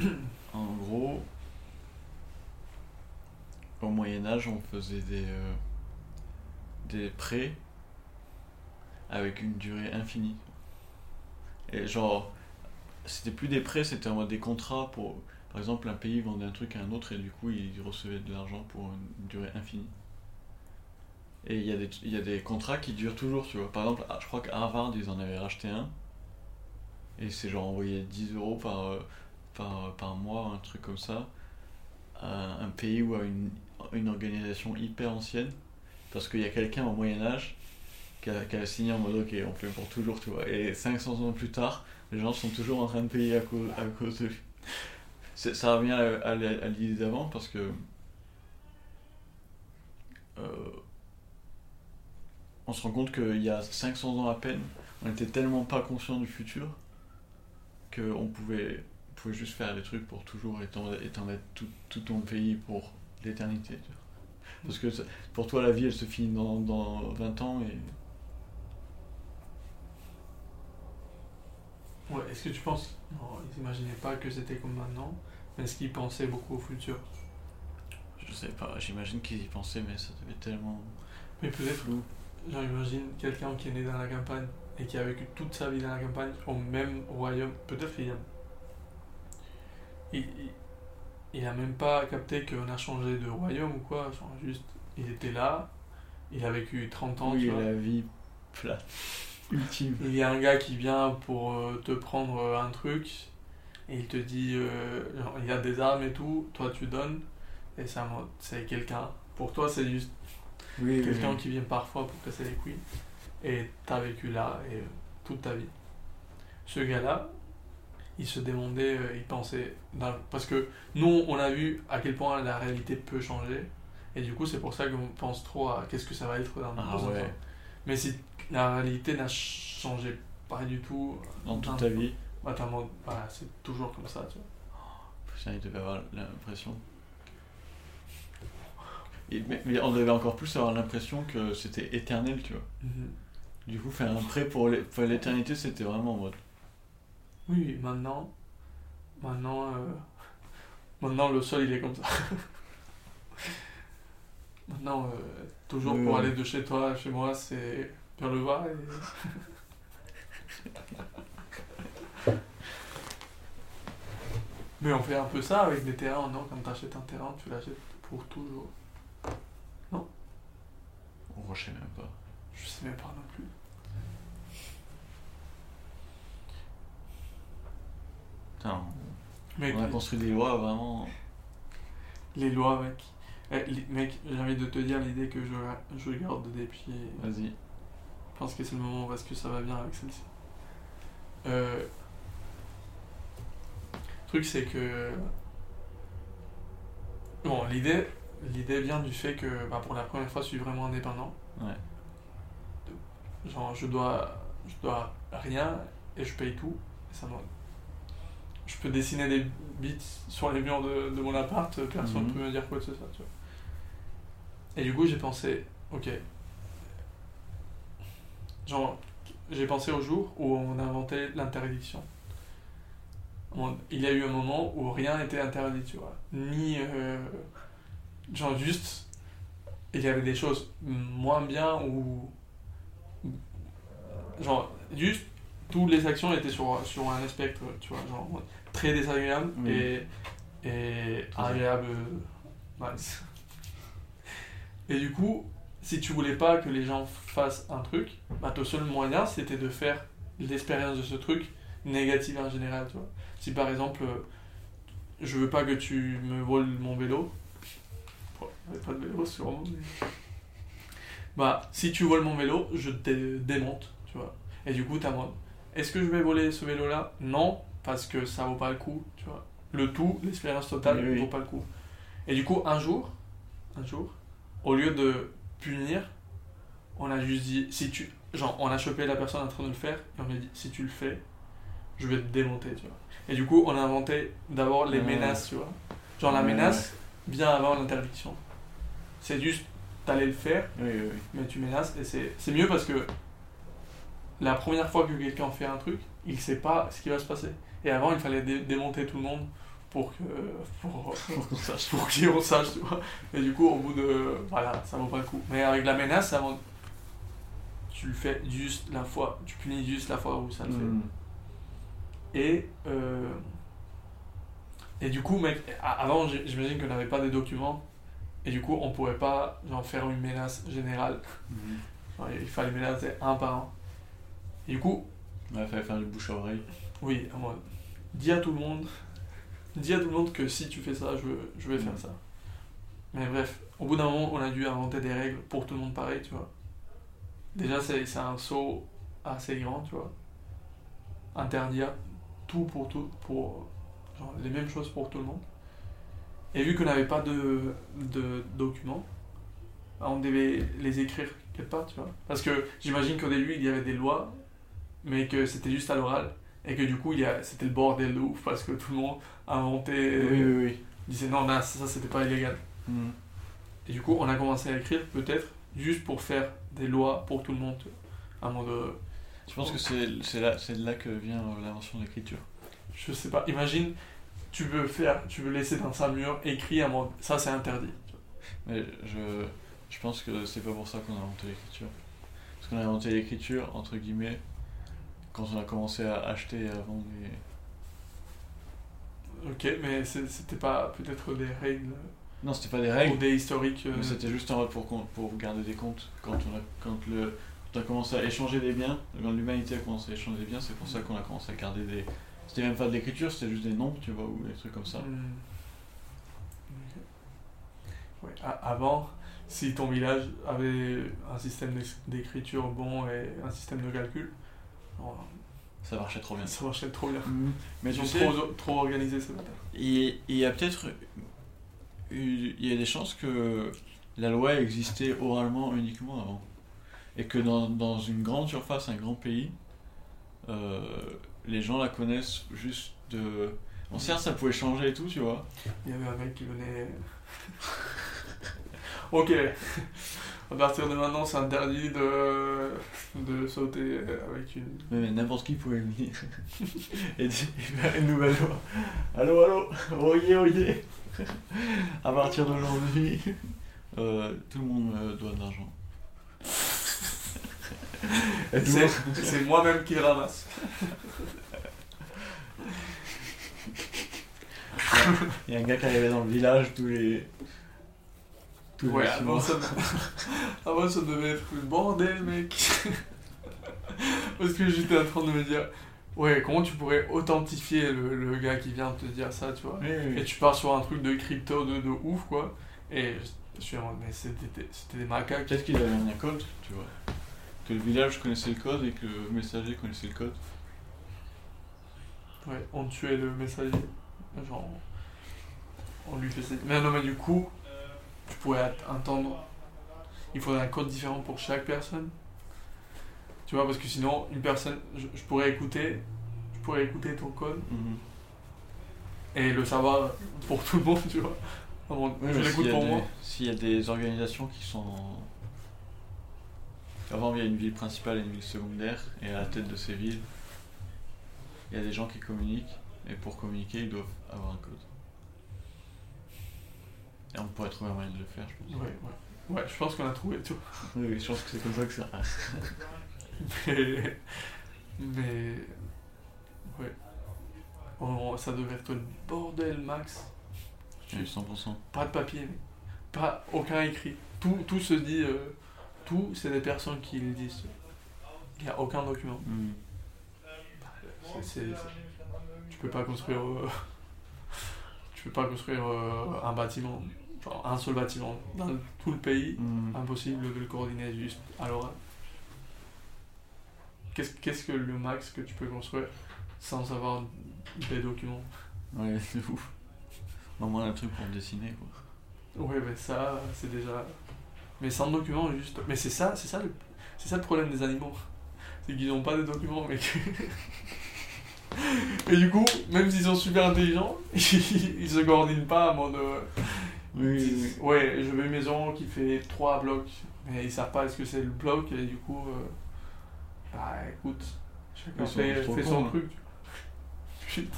en gros, au Moyen-Âge, on faisait des, euh, prêts avec une durée infinie. Et genre, c'était plus des prêts, c'était en mode des contrats pour. Par exemple, un pays vendait un truc à un autre et du coup, il recevait de l'argent pour une durée infinie. Et il y, a des, contrats qui durent toujours, tu vois. Par exemple, je crois qu'à Harvard, ils en avaient racheté un. Et c'est genre envoyé 10 euros par, euh, par, par mois, un truc comme ça, à un pays ou à une, une organisation hyper ancienne. Parce qu'il y a quelqu'un au Moyen-Âge qui a, qui a signé en mode ok, on fait pour toujours, tu vois. Et 500 ans plus tard, les gens sont toujours en train de payer à cause, à cause de lui. Ça revient à, l'idée d'avant parce que. euh, on se rend compte qu'il y a 500 ans à peine, on était tellement pas conscient du futur qu'on pouvait, on pouvait juste faire des trucs pour toujours et t'en et t'en mettre tout, tout ton pays pour l'éternité. Parce que pour toi, la vie, elle se finit dans, dans 20 ans et. Ouais, est-ce que tu penses. Non, ils imaginaient pas que c'était comme maintenant, mais est-ce qu'ils pensaient beaucoup au futur? Je sais pas, j'imagine qu'ils y pensaient, mais ça devait tellement Mais peut-être, flou. genre, imagine quelqu'un qui est né dans la campagne et qui a vécu toute sa vie dans la campagne, au même royaume, peut-être qu'il a. Il, il, a même pas capté qu'on a changé de royaume ou quoi, genre juste, il était là, il a vécu 30 ans, Oui, tu vois. la vie plate. Ultime. Il y a un gars qui vient pour euh, te prendre euh, un truc et il te dit euh, genre, il y a des armes et tout, toi tu donnes et ça c'est quelqu'un. Pour toi c'est juste Oui, quelqu'un qui vient parfois pour casser les couilles et t'as vécu là et toute ta vie. Ce gars-là, il se demandait, euh, il pensait dans- parce que nous on a vu à quel point la réalité peut changer et du coup c'est pour ça qu'on pense trop à qu'est-ce que ça va être dans Ah ouais. temps. Mais si la réalité n'a changé pas du tout Dans toute ta vie. bah, voilà, c'est toujours comme ça, tu vois. Putain, il devait avoir l'impression. Mais, mais on devait encore plus avoir l'impression que c'était éternel, tu vois. Du coup, faire un prêt pour l'é- pour l'éternité, c'était vraiment en mode. Oui, maintenant, maintenant, euh, maintenant le sol il est comme ça. maintenant, euh, toujours pour aller de chez toi à chez moi, c'est vers le bas. Et... Mais on fait un peu ça avec des terrains, non? Quand t'achètes un terrain, tu l'achètes pour toujours. On rushait même pas. Je sais même pas non plus. Putain, Mec, on a construit des lois vraiment. les lois, mec. Eh, mec, j'ai envie de te dire l'idée que je, je garde des pieds. Vas-y. Je pense que c'est le moment parce que ça va bien avec celle-ci. Euh, Le truc, c'est que. Bon, l'idée, l'idée vient du fait que bah, pour la première fois, je suis vraiment indépendant. Ouais. Genre, je dois, je dois rien et je paye tout. Et ça me- Je peux dessiner des bits sur les murs de, de mon appart, personne ne Mhm. peut me dire quoi que ce soit. Tu vois. Et du coup, j'ai pensé, ok. Genre, j'ai pensé au jour où on a inventé l'interdiction. On- Il y a eu un moment où rien n'était interdit, tu vois. Ni. euh, genre, juste. Il y avait des choses moins bien ou. Genre, juste. Toutes les actions étaient sur, sur un spectre, tu vois. Genre, très désagréable et. et agréable. nice. Et du coup, si tu voulais pas que les gens fassent un truc, bah ton seul moyen c'était de faire l'expérience de ce truc négative en général, tu vois. Si par exemple, euh, je veux pas que tu me voles mon vélo, bon, il y avait pas de vélo sûrement, mais- bah si tu voles mon vélo, je te démonte, tu vois. Et du coup, t'as mode, est-ce que je vais voler ce vélo là Non, parce que ça vaut pas le coup, tu vois. Le tout, l'expérience totale, Oui, oui. vaut pas le coup. Et du coup, un jour, un jour, au lieu de punir, on a juste dit, si tu, genre, on a chopé la personne en train de le faire, et on a dit, si tu le fais, je vais te démonter, tu vois. Et du coup, on a inventé d'abord les menaces, tu vois. Genre, la menace vient avant l'interdiction. C'est juste, t'allais le faire, Oui, mais tu menaces, et c'est c'est mieux parce que la première fois que quelqu'un fait un truc, il sait pas ce qui va se passer. Et avant, il fallait dé- démonter tout le monde pour que pour, Pour qu'on sache. pour sache, tu vois. Et du coup, au bout de. Voilà, ça vaut pas le coup. Mais avec la menace, avant, tu le fais juste la fois. Tu punis juste la fois où ça le fait. Mm. Et. euh, et du coup, mec, avant, j'imagine qu'on n'avait pas des documents. Et du coup, on pourrait pas genre, faire une menace générale. Mm. Genre, il fallait menacer un par un. Et du coup, Ouais, fallait faire du bouche à oreille. Oui, en mode, dis à tout le monde. Dis à tout le monde que si tu fais ça, je, je vais faire ça. Mais bref, au bout d'un moment, on a dû inventer des règles pour tout le monde pareil, tu vois. Déjà, c'est c'est un saut assez grand, tu vois. Interdire tout pour tout, pour genre, les mêmes choses pour tout le monde. Et vu qu'on n'avait pas de, de documents, bah, on devait les écrire quelque part, tu vois. Parce que j'imagine qu'au début, il y avait des lois, mais que c'était juste à l'oral. Et que du coup, il y a- c'était le bordel de ouf parce que tout le monde inventait, Oui, oui, oui. disait non, non, ça, ça, c'était pas illégal. Mm. Et du coup, on a commencé à écrire peut-être juste pour faire des lois pour tout le monde. tu vois. Un mode. euh, Je pense que c'est c'est là, c'est de là que vient euh, l'invention de l'écriture. Je sais pas. Imagine, tu veux faire, tu veux laisser dans un mur écrit un mode. Ça, c'est interdit. tu. Mais je, je pense que c'est pas pour ça qu'on a inventé l'écriture. Parce qu'on a inventé l'écriture, entre guillemets, quand on a commencé à acheter et à vendre des... Ok, mais c'était pas peut-être des règles Non, c'était pas des ou règles, des historiques. euh, c'était juste en mode pour, pour garder des comptes. Quand on a, quand le, quand on a commencé à échanger des biens, quand l'humanité a commencé à échanger des biens, c'est pour ça qu'on a commencé à garder des... C'était même pas de l'écriture, c'était juste des nombres, tu vois, ou des trucs comme ça. Ok. Ouais, avant, si ton village avait un système d'écriture bon et un système de calcul, Ça marchait trop bien. ça marchait trop bien. Mais Ils tu sont sais, trop, trop organisés ce matin. il y a peut-être eu- il y a des chances que la loi existait oralement uniquement avant et que dans, dans une grande surface, un grand pays, euh, les gens la connaissent juste de. Bon, certes, ça pouvait changer et tout, tu vois. Il y avait un mec qui venait. ok. À partir de maintenant, c'est interdit de, de sauter avec une. Mais n'importe qui pouvait venir et faire une nouvelle loi. Allô, allô, oyez, oyez. À partir d'aujourd'hui, euh, tout le monde me doit de l'argent. C'est moi-même qui le ramasse. Il y a un gars qui arrivait dans le village tous les. Ouais, avant ça, avant ça devait être le bordel, mec. Parce que j'étais en train de me dire, ouais, comment tu pourrais authentifier le, le gars qui vient te dire ça, tu vois Oui, oui, Et tu pars sur un truc de crypto de, de ouf, quoi. Et je suis en mode, mais c'était des- c'était des macaques. Peut-être qu'il avait un code, tu vois. Que le village connaissait le code et que le messager connaissait le code. Ouais, on tuait le messager. Genre, on lui faisait. Mais non, mais du coup, tu pourrais entendre. Il faudrait un code différent pour chaque personne. Tu vois, parce que sinon, une personne. Je, je pourrais écouter. Je pourrais écouter ton code et le savoir pour tout le monde, tu vois. Bon, Oui, je l'écoute pour des- moi. S'il y a des organisations qui sont. Avant, il y a une ville principale et une ville secondaire, et à la tête de ces villes, il y a des gens qui communiquent, et pour communiquer, ils doivent avoir un code. Et on pourrait trouver un moyen de le faire, je pense. Ouais, ouais. Ouais, je pense qu'on a trouvé tout. Oui, je pense que c'est comme ça que ça. Mais. Mais. Ouais. Ça devait être le bordel, Max. Oui, 100%. Pas de papier, mais pas aucun écrit. Tout, tout se dit. euh, tout, c'est des personnes qui le disent. Il n'y a aucun document. Mm. C'est- c'est- c'est- tu peux pas construire. euh, tu peux pas construire euh, un bâtiment. Un seul bâtiment dans tout le pays. Mm. Impossible de le coordonner juste à l'oral. Qu'est-ce qu'est-ce que le max que tu peux construire sans avoir des documents? Ouais, c'est ouf. Au moins un truc pour dessiner, quoi. Ouais, mais ça, c'est déjà. Mais sans documents, juste. Mais c'est ça, c'est ça, le... c'est ça le problème des animaux. C'est qu'ils n'ont pas de documents, mec. Et du coup, même s'ils sont super intelligents, ils, se coordonnent pas en mode. Oui, Ouais, je veux une maison qui fait 3 blocs. Mais ils savent pas ce que c'est le bloc, et du coup. euh, Bah écoute, chacun fait, son hein. truc. Putain.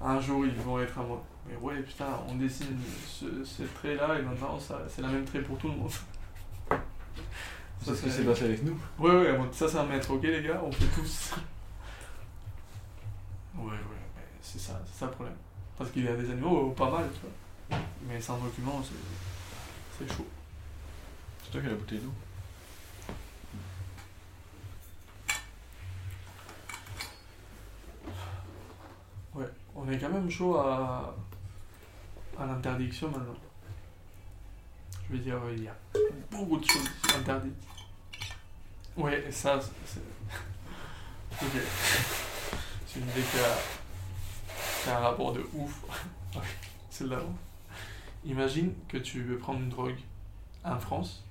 un jour, ils vont être à moi. Mais ouais, putain, on dessine ce, ce trait-là et maintenant, c'est la même trait pour tout le monde. C'est ce qui s'est passé avec nous. Ouais, ouais, ça c'est un maître, ok les gars, on fait tous. Ouais, ouais, mais c'est ça, c'est ça le problème. Parce qu'il y a des animaux pas mal, tu vois. Mais sans document, c'est, chaud. C'est toi qui as la bouteille d'eau Ouais, on est quand même chaud à, à l'interdiction maintenant. Je veux dire, il y a beaucoup de choses interdites. Ouais, et ça, c'est. Ok. C'est une idée qui a, qui a un rapport de ouf. c'est là. Imagine que tu veux prendre une drogue en France.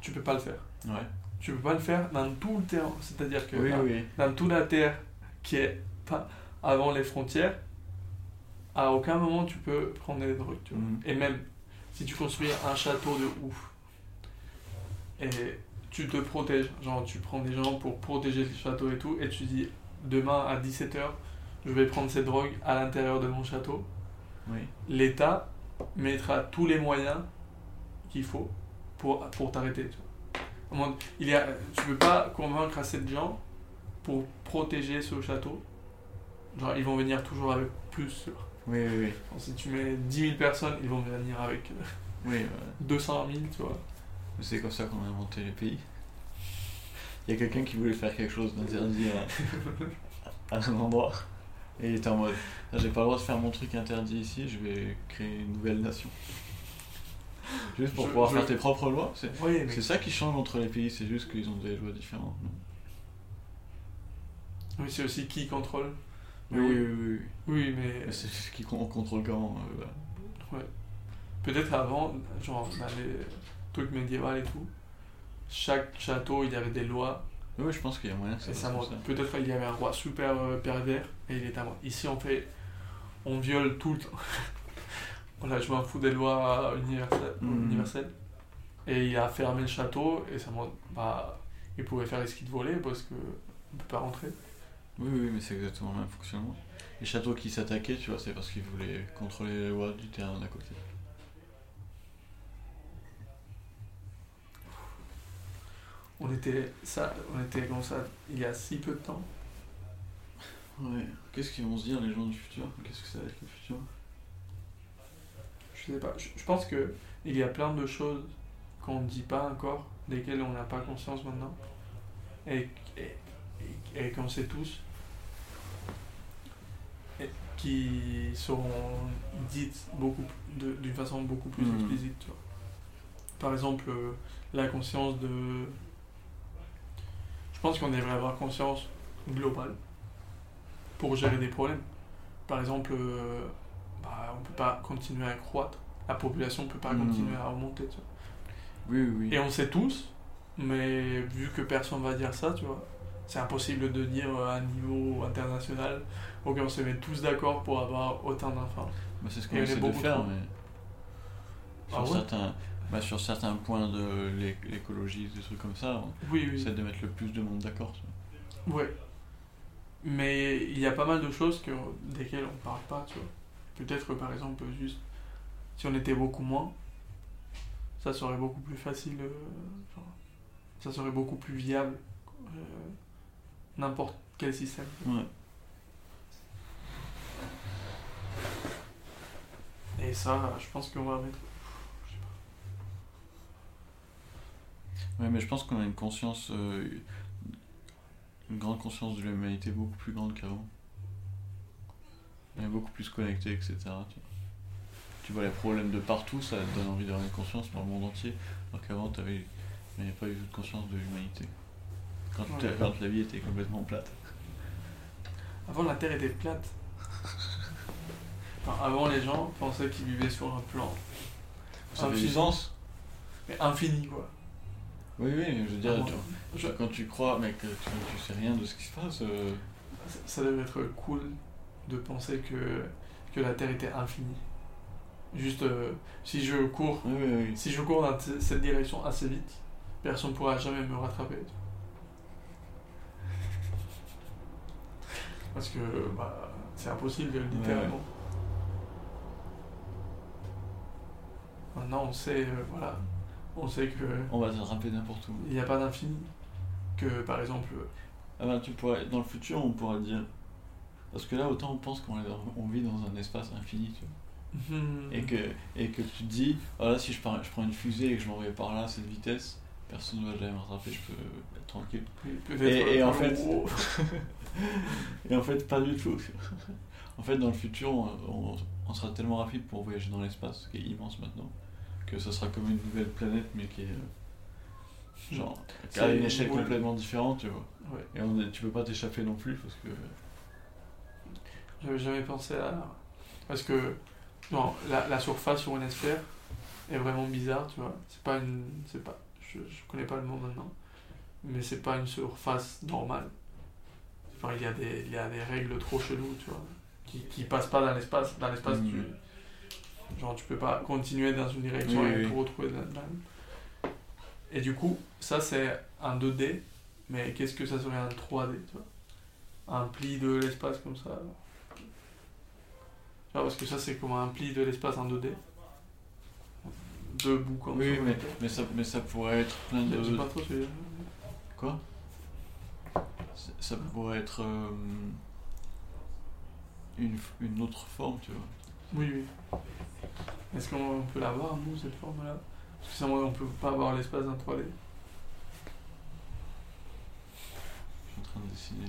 Tu peux pas le faire. Ouais. Tu peux pas le faire dans tout le terrain. C'est-à-dire que Oui, dans, oui. dans toute la terre qui est pas avant les frontières, à aucun moment tu peux prendre des drogues. tu vois. Mhm. Et même si tu construis un château de ouf et tu te protèges, genre tu prends des gens pour protéger le château et tout, et tu dis demain à 17h, je vais prendre cette drogue à l'intérieur de mon château, Oui. l'État mettra tous les moyens qu'il faut pour, pour t'arrêter. Il y a, tu peux pas convaincre assez de gens pour protéger ce château. Genre, ils vont venir toujours avec plus. Oui, oui, oui. Genre, si tu mets 10 000 personnes, ils vont venir avec euh, Oui, ouais. 200 000, tu vois. C'est comme ça qu'on a inventé les pays. Il y a quelqu'un qui voulait faire quelque chose d'interdit à, à un endroit. Et il était en mode Ah, J'ai pas le droit de faire mon truc interdit ici, je vais créer une nouvelle nation. Juste pour Je- pouvoir je- faire tes propres lois. C'est Oui, mais, c'est ça qui change entre les pays, c'est juste qu'ils ont des lois différentes. oui, c'est aussi qui contrôle. Oui, oui, oui. oui. Oui, mais Mais c'est qui con- contrôle comment. euh, peut-être avant, genre dans les trucs médiévaux et tout, chaque château, il y avait des lois Oui, je pense qu'il y a moyen que ça monte. Peut-être qu'il y avait un roi super euh, pervers et il est à moi. Ici, on fait. On viole tout le temps. voilà, je m'en fous des lois universelles. Mhm. universelles. Et il a fermé le château et ça monte. Bah, il pouvait faire les skis de voler parce que on peut pas rentrer. Oui, oui, mais c'est exactement le même fonctionnement. Les châteaux qui s'attaquaient, tu vois, c'est parce qu'ils voulaient contrôler les lois du terrain d'à côté. On était ça, on était comme ça il y a si peu de temps. Ouais. Qu'est-ce qu'ils vont se dire, les gens du futur? Qu'est-ce que ça va être le futur? Je sais pas. Je, je pense que il y a plein de choses qu'on ne dit pas encore, desquelles on n'a pas conscience maintenant, et, et, et- et qu'on sait tous, et qui seront dites beaucoup d'une façon beaucoup plus Mhm. explicite. tu vois. Par exemple, euh, la conscience de. Je pense qu'on devrait avoir conscience globale pour gérer des problèmes. Par exemple, euh, bah, on peut pas continuer à croître. La population ne peut pas Mhm. continuer à remonter. Tu vois. Oui, oui, oui. Et on sait tous, mais vu que personne va dire ça, tu vois, c'est impossible de dire à un niveau international, ok, on se met tous d'accord pour avoir autant d'enfants. Bah, c'est ce qu'on essaie de beaucoup faire, mais. Sur, Ah ouais? certains, bah, sur certains points de l'é- l'écologie, des trucs comme ça, on Oui, oui. essaie de mettre le plus de monde d'accord. Ouais. Mais il y a pas mal de choses que, desquelles on parle pas, tu vois. Peut-être que par exemple, juste, si on était beaucoup moins, ça serait beaucoup plus facile, euh, genre, ça serait beaucoup plus viable, euh, n'importe quel système. Ouais. Et ça, je pense qu'on va mettre. je sais Ouais, mais je pense qu'on a une conscience, euh, une grande conscience de l'humanité beaucoup plus grande qu'avant. On est beaucoup plus connecté, etc. Tu vois. Tu vois les problèmes de partout, ça te donne envie d'avoir une conscience dans le monde entier. Alors qu'avant, n'y avait pas eu de conscience de l'humanité. Quand, Ouais. quand la vie était complètement plate. Avant, la Terre était plate. Enfin, avant, les gens pensaient qu'ils vivaient sur un plan Ça Infini. sens mais infini, quoi. Oui, oui, mais je veux dire, Ah, tu- je- quand tu crois, mais que tu, tu sais rien de ce qui se passe, euh, Ça- Ça devait être cool de penser que, que la Terre était infinie. Juste, euh, si je cours, oui, oui, oui. si je cours dans cette direction assez vite, personne ne pourra jamais me rattraper. Parce que bah, c'est impossible, littéralement. Maintenant, on sait, euh, voilà, on sait que. On va se n'importe où. Il n'y a pas d'infini. Que par exemple. Ah ben, tu pourrais, dans le futur, on pourrait dire. Parce que là, autant on pense qu'on on vit dans un espace infini, tu vois. Mhm. Et, que, et que tu te dis, voilà, si je, prends, je prends une fusée et que je m'envoie par là à cette vitesse, personne ne va jamais me rattraper, je peux être tranquille. Et, et en fait. et en fait, pas du tout. en fait, dans le futur, on, on sera tellement rapide pour voyager dans l'espace, qui est immense maintenant, que ce sera comme une nouvelle planète, mais qui est. Euh, genre, à une échelle complètement différente, tu vois. Et on tu peux pas t'échapper non plus parce que. J'avais jamais pensé à. Parce que. Non, la, la surface sur une sphère est vraiment bizarre, tu vois. C'est pas une. C'est pas. Je, je connais pas le mot maintenant. Mais c'est pas une surface normale. Enfin, il y, a des, il y a des règles trop cheloues, tu vois qui, qui passe pas dans l'espace. Dans l'espace, tu, mm. Genre, tu peux pas continuer dans une direction et tout retrouver dans, Et du coup, ça c'est un 2D, mais qu'est-ce que ça serait un 3D, tu vois? Un pli de l'espace comme ça. parce que ça c'est comme un pli de l'espace en 2D. Deux bouts comme oui, mais, mais, ça, mais ça pourrait être plein de. Je sais pas trop, Quoi? Ça pourrait être. Euh, une, une autre forme, tu vois. Oui, oui. Est-ce qu'on peut l'avoir, nous, cette forme-là? Parce que ça, on peut pas avoir l'espace d'un 3D. Je suis en train de dessiner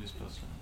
l'espace là.